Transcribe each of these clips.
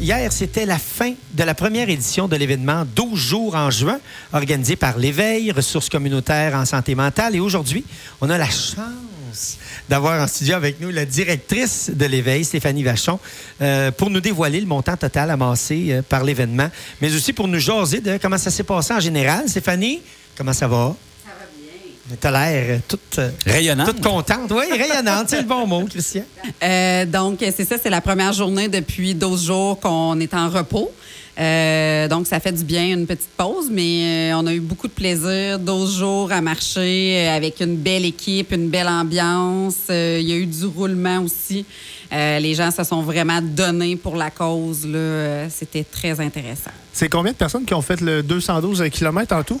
hier, c'était la fin de la première édition de l'événement 12 jours en juin, organisé par l'Éveil, ressources communautaires en santé mentale. Et aujourd'hui, on a la chance d'avoir en studio avec nous la directrice de l'Éveil, Stéphanie Vachon, euh, pour nous dévoiler le montant total amassé euh, par l'événement, mais aussi pour nous jaser de comment ça s'est passé en général. Stéphanie, comment ça va? Tu as l'air toute, euh, Rayonnante. toute contente. Oui, rayonnante, c'est le bon mot, Christian. Euh, donc, c'est ça, c'est la première journée depuis 12 jours qu'on est en repos. Euh, donc, ça fait du bien, une petite pause, mais euh, on a eu beaucoup de plaisir. 12 jours à marcher euh, avec une belle équipe, une belle ambiance. Euh, Il y a eu du roulement aussi. Euh, les gens se sont vraiment donnés pour la cause. là. Euh, C'était très intéressant. C'est combien de personnes qui ont fait le 212 km en tout?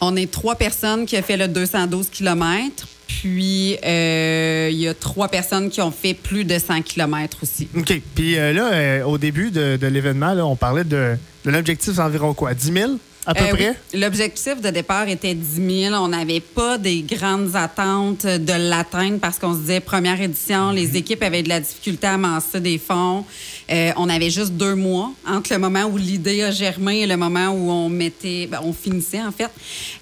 On est trois personnes qui ont fait le 212 km. Puis, euh, il y a trois personnes qui ont fait plus de 100 km aussi. OK. Puis euh, là, euh, au début de, l'événement, on parlait de, de l'objectif environ quoi? 10 000 à peu Euh, près? oui. L'objectif de départ était 10 000. On n'avait pas des grandes attentes de l'atteindre parce qu'on se disait première édition, les équipes avaient de la difficulté à amasser des fonds. Euh, on avait juste deux mois entre le moment où l'idée a germé et le moment où on mettait, ben, on finissait en fait.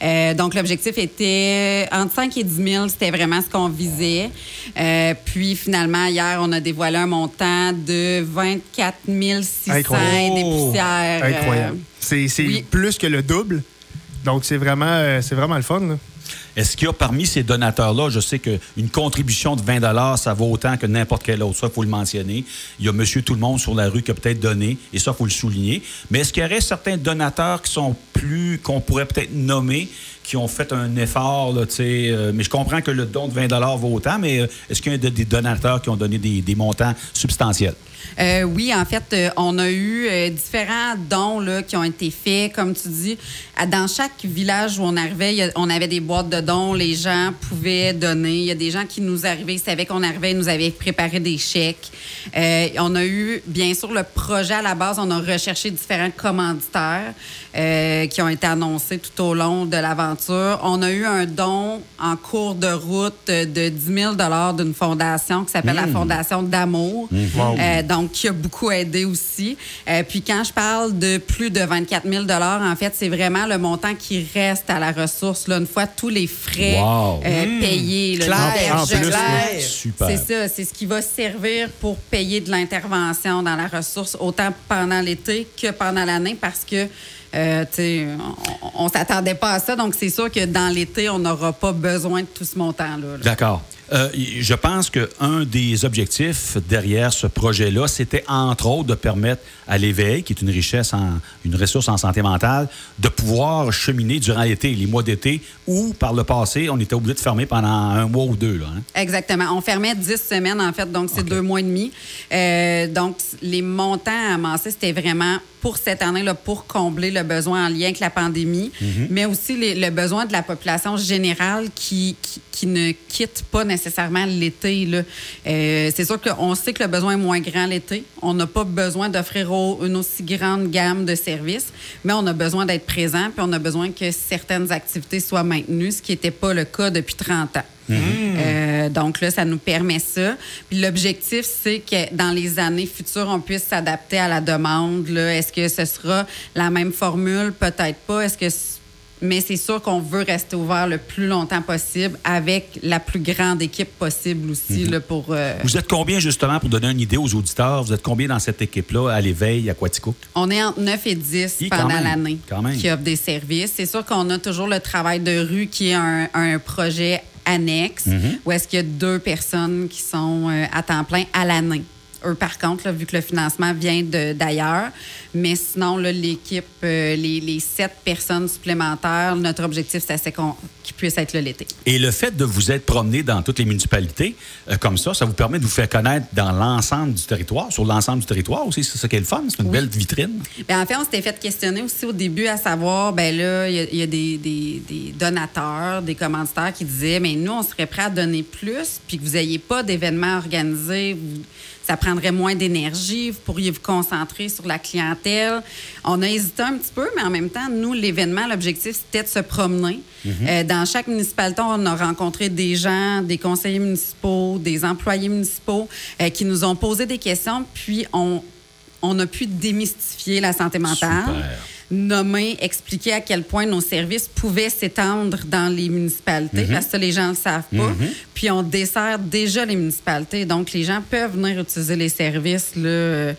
Euh, donc l'objectif était entre 5 et 10 000. C'était vraiment ce qu'on visait. Euh, puis finalement hier, on a dévoilé un montant de 24 600 Incroyable. des poussières. Incroyable. C'est oui. plus que le double. Donc, c'est vraiment, euh, c'est vraiment le fun. là. Est-ce qu'il y a parmi ces donateurs-là, je sais qu'une contribution de 20 ça vaut autant que n'importe quel autre. Ça, il faut le mentionner. Il y a monsieur tout le monde sur la rue qui a peut-être donné, et ça, il faut le souligner. Mais est-ce qu'il y aurait certains donateurs qui sont plus, qu'on pourrait peut-être nommer, qui ont fait un effort, euh, mais je comprends que le don de 20 vaut autant, mais euh, est-ce qu'il y a des donateurs qui ont donné des, montants substantiels? Euh, oui, en fait, on a eu différents dons qui ont été faits, comme tu dis. Dans chaque village où on arrivait, on avait des boîtes de dons. Les gens pouvaient donner. Il y a des gens qui nous arrivaient, ils savaient qu'on arrivait, ils nous avaient préparé des chèques. Euh, on a eu, bien sûr, le projet à la base. On a recherché différents commanditaires euh, qui ont été annoncés tout au long de l'aventure. On a eu un don en cours de route de 10 000 d'une fondation qui s'appelle la Fondation d'Amour. Euh, donc, qui a beaucoup aidé aussi. Puis, quand je parle de plus de 24 000 en fait, c'est vraiment le montant qui reste à la ressource, là, une fois tous les frais Wow. euh, payés. là, en plus. Super. C'est ça, c'est ce qui va servir pour payer de l'intervention dans la ressource, autant pendant l'été que pendant l'année, parce que euh, on, on s'attendait pas à ça. Donc, c'est sûr que dans l'été, on n'aura pas besoin de tout ce montant-là. là. D'accord. Euh, je pense qu'un des objectifs derrière ce projet-là, c'était entre autres de permettre à l'éveil, qui est une richesse, en, une ressource en santé mentale, de pouvoir cheminer durant l'été, les mois d'été, où par le passé, on était obligé de fermer pendant un mois ou deux. Là, hein. Exactement. On fermait 10 semaines, en fait, donc c'est deux mois et demi. Euh, donc, les montants amassés, c'était vraiment pour cette année-là, pour combler le besoin en lien avec la pandémie, mais aussi les- le besoin de la population générale qui, qui, qui ne quitte pas nécessairement l'été. Euh, c'est sûr qu'on sait que le besoin est moins grand l'été. On n'a pas besoin d'offrir au- une aussi grande gamme de services, mais on a besoin d'être présent, puis on a besoin que certaines activités soient maintenues, ce qui n'était pas le cas depuis 30 ans. Euh, donc là, ça nous permet ça. Puis l'objectif, c'est que dans les années futures, on puisse s'adapter à la demande. là. Est-ce que ce sera la même formule? Peut-être pas. Est-ce que mais c'est sûr qu'on veut rester ouvert le plus longtemps possible avec la plus grande équipe possible aussi là, pour. euh, Vous êtes combien, justement, pour donner une idée aux auditeurs, vous êtes combien dans cette équipe-là, à l'éveil, à Quatico? On est entre 9 et 10 Hi, quand pendant l'année qui offrent des services. C'est sûr qu'on a toujours le travail de rue qui est un, un projet annexe Mm-hmm. où est-ce qu'il y a deux personnes qui sont euh, à temps plein à l'année. Eux, par contre, là, vu que le financement vient d'ailleurs, mais sinon, l'équipe, euh, les, les sept personnes supplémentaires, notre objectif, c'est qu'on- qu'ils puissent être là l'été. Et le fait de vous être promené dans toutes les municipalités, euh, comme ça, ça vous permet de vous faire connaître dans l'ensemble du territoire, sur l'ensemble du territoire aussi. C'est ça qui est le fun. C'est une Oui. belle vitrine. Ben, en fait, on s'était fait questionner aussi au début à savoir, ben là, il y a, il y a des, des- des donateurs, des commanditaires qui disaient, mais nous, on serait prêts à donner plus, puis que vous n'ayez pas d'événements organisés, vous- ça prendrait moins d'énergie, vous pourriez vous concentrer sur la clientèle. On a hésité un petit peu, mais en même temps, nous, l'événement, l'objectif, c'était de se promener. Euh, dans chaque municipalité, on a rencontré des gens, des conseillers municipaux, des employés municipaux euh, qui nous ont posé des questions, puis on on a pu démystifier la santé mentale. Super. Nommer, expliquer à quel point nos services pouvaient s'étendre dans les municipalités, Mhm. parce que les gens ne le savent pas. Puis on dessert déjà les municipalités, donc les gens peuvent venir utiliser les services. Là, euh,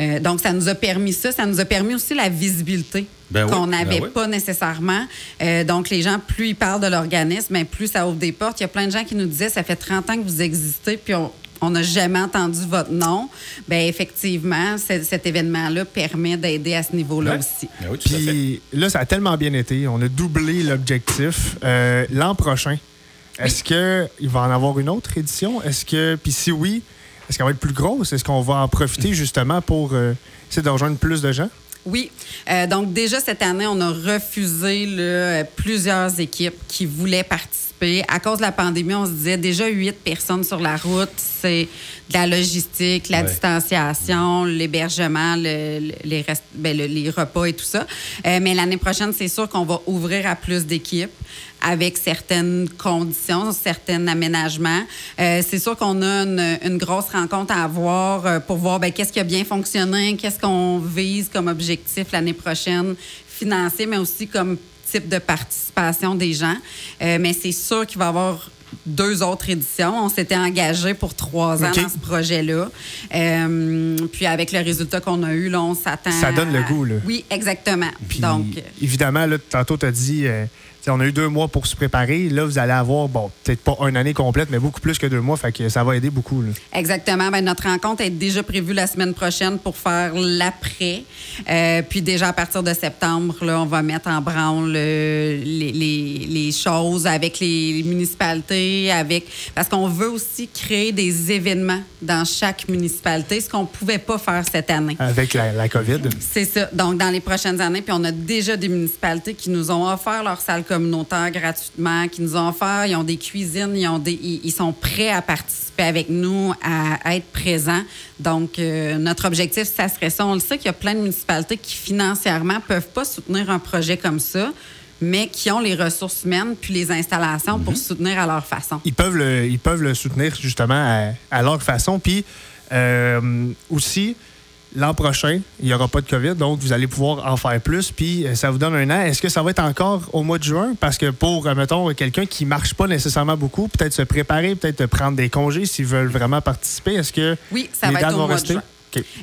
euh, donc, ça nous a permis ça. Ça nous a permis aussi la visibilité Ben qu'on ben n'avait oui. pas nécessairement. Euh, donc, les gens, plus ils parlent de l'organisme, ben, plus ça ouvre des portes. Il y a plein de gens qui nous disaient, ça fait 30 ans que vous existez, puis on on n'a jamais entendu votre nom. Bien, effectivement, ce- cet événement-là permet d'aider à ce niveau-là Ouais. aussi. Ben oui, tout à fait. Puis là, ça a tellement bien été. On a doublé l'objectif. Euh, L'an prochain, est-ce qu'il va en avoir une autre édition? Est-ce que. Puis si oui, est-ce qu'elle va être plus grosse? Est-ce qu'on va en profiter justement pour euh, essayer de rejoindre plus de gens? Oui. Euh, donc, déjà cette année, on a refusé là, euh, plusieurs équipes qui voulaient participer. À cause de la pandémie, on se disait déjà huit personnes sur la route, c'est de la logistique, la Ouais. distanciation, l'hébergement, le- le- les, rest- ben, le- les repas et tout ça. Euh, mais l'année prochaine, c'est sûr qu'on va ouvrir à plus d'équipes avec certaines conditions, certains aménagements. Euh, c'est sûr qu'on a une, une grosse rencontre à avoir euh, pour voir ben, qu'est-ce qui a bien fonctionné, qu'est-ce qu'on vise comme objectif l'année prochaine, financier, mais aussi comme type de participation des gens. Euh, mais c'est sûr qu'il va y avoir deux autres éditions. On s'était engagé pour trois ans dans ce projet-là. Euh, puis avec le résultat qu'on a eu, là, on s'attend. Ça donne le goût, là. Oui, exactement. Puis, Donc, évidemment, là, tantôt, tu as dit, euh, on a eu deux mois pour se préparer. Là, vous allez avoir, bon, peut-être pas une année complète, mais beaucoup plus que deux mois. Fait que ça va aider beaucoup. là. Exactement. Ben, notre rencontre est déjà prévue la semaine prochaine pour faire l'après. Euh, puis déjà à partir de septembre, là, on va mettre en branle euh, les, les- les choses avec les municipalités, avec parce qu'on veut aussi créer des événements dans chaque municipalité, ce qu'on pouvait pas faire cette année. Avec la, la COVID. C'est ça. Donc, dans les prochaines années, puis on a déjà des municipalités qui nous ont offert leur salle communautaire gratuitement, qui nous ont offert, ils ont des cuisines, ils, ont des, ils, ils sont prêts à participer avec nous, à, à être présents. Donc, euh, notre objectif, ça serait ça. On le sait qu'il y a plein de municipalités qui, financièrement, peuvent pas soutenir un projet comme ça, mais qui ont les ressources humaines puis les installations pour soutenir à leur façon. ils peuvent le, ils peuvent le soutenir justement à, à leur façon. Puis euh, aussi, l'an prochain, il n'y aura pas de COVID, donc vous allez pouvoir en faire plus. Puis euh, ça vous donne un an. Est-ce que ça va être encore au mois de juin? Parce que pour, euh, mettons, quelqu'un qui marche pas nécessairement beaucoup, peut-être se préparer, peut-être prendre des congés s'ils veulent vraiment participer, est-ce que Oui, ça les va être dates au vont mois de rester? juin.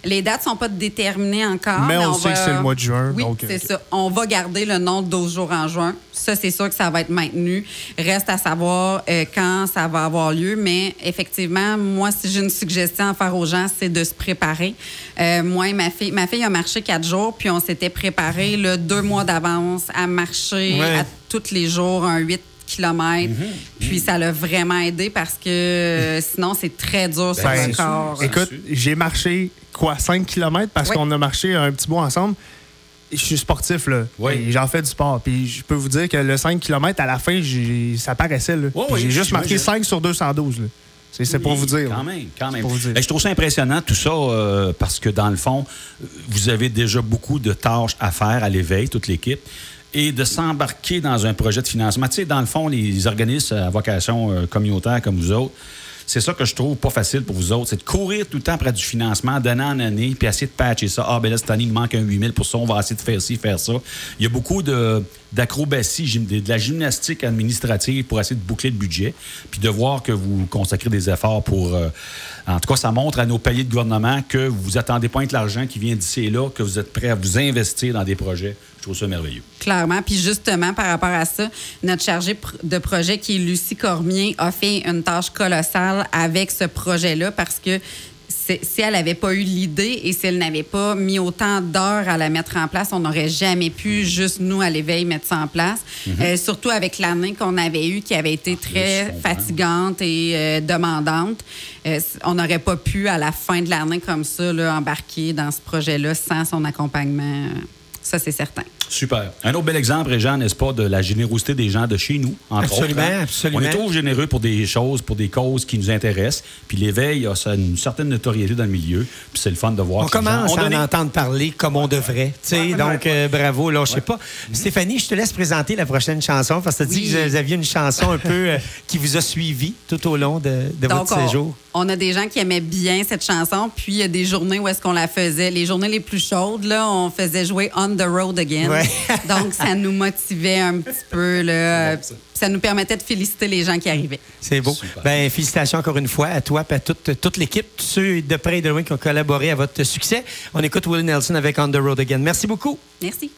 Les dates sont pas déterminées encore. Mais on on sait va- que c'est le mois de juin, Oui, c'est ça. On va garder le nom de 12 jours en juin. Ça, c'est sûr que ça va être maintenu. Reste à savoir euh, quand ça va avoir lieu. Mais effectivement, moi, si j'ai une suggestion à faire aux gens, c'est de se préparer. Euh, moi et ma fille, ma fille a marché quatre jours, puis on s'était préparé deux mois d'avance à marcher Ouais. à tous les jours un 8 kilomètres. Puis ça l'a vraiment aidé parce que euh, sinon, c'est très dur sur Ben, le corps. sûr. Écoute, j'ai marché quoi, 5 km parce Oui. qu'on a marché un petit bout ensemble. Je suis sportif, là. Oui. J'en fais du sport. Puis je peux vous dire que le 5 km, à la fin, ça paraissait. là. Oui, j'ai juste marqué j'imagine. 5 sur 212. là. C'est c'est pour vous dire. Quand même, quand même. pour vous dire. Ben, je trouve ça impressionnant, tout ça, euh, parce que dans le fond, vous avez déjà beaucoup de tâches à faire à l'éveil, toute l'équipe, et de s'embarquer dans un projet de financement. Tu sais, dans le fond, les organismes à vocation euh, communautaire comme vous autres, c'est ça que je trouve pas facile pour vous autres, c'est de courir tout le temps près du financement, d'année en année, puis essayer de patcher ça. Ah, ben là, cette année, il manque un 8000 pour ça, on va essayer de faire ci, faire ça. Il y a beaucoup de, d'acrobatie, de, la gymnastique administrative pour essayer de boucler le budget, puis de voir que vous consacrez des efforts pour... euh, en tout cas, ça montre à nos paliers de gouvernement que vous attendez pas de l'argent qui vient d'ici et là, que vous êtes prêts à vous investir dans des projets. Je trouve ça merveilleux. Clairement. Puis justement, par rapport à ça, notre chargée de projet, qui est Lucie Cormier, a fait une tâche colossale avec ce projet-là parce que si elle n'avait pas eu l'idée et si elle n'avait pas mis autant d'heures à la mettre en place, on n'aurait jamais pu, juste nous, à l'éveil, mettre ça en place. Euh, surtout avec l'année qu'on avait eue, qui avait été je très fatigante et euh, demandante. Euh, on n'aurait pas pu, à la fin de l'année comme ça, là, embarquer dans ce projet-là sans son accompagnement. Ça, c'est certain. Super. Un autre bel exemple, Réjean, n'est-ce pas, de la générosité des gens de chez nous, entre Absolument, autres. hein? absolument. On est toujours généreux pour des choses, pour des causes qui nous intéressent. Puis l'éveil a une certaine notoriété dans le milieu. Puis c'est le fun de voir On gens commence à donné. en entendre parler comme on devrait. tu sais. donc, euh, bravo. Là, je sais pas. Stéphanie, je te laisse présenter la prochaine chanson parce que tu as dit que vous aviez une chanson un peu euh, qui vous a suivi tout au long de, de Donc, votre séjour. On, a des gens qui aimaient bien cette chanson, puis il y a des journées où est-ce qu'on la faisait. Les journées les plus chaudes, là, on faisait jouer On the Road Again. Ouais. Donc, ça nous motivait un petit peu. Là, ça. ça nous permettait de féliciter les gens qui arrivaient. C'est beau. Super. Ben, félicitations encore une fois à toi et à toute, toute l'équipe, tous ceux de près et de loin qui ont collaboré à votre succès. On écoute Will Nelson avec On the Road Again. Merci beaucoup. Merci.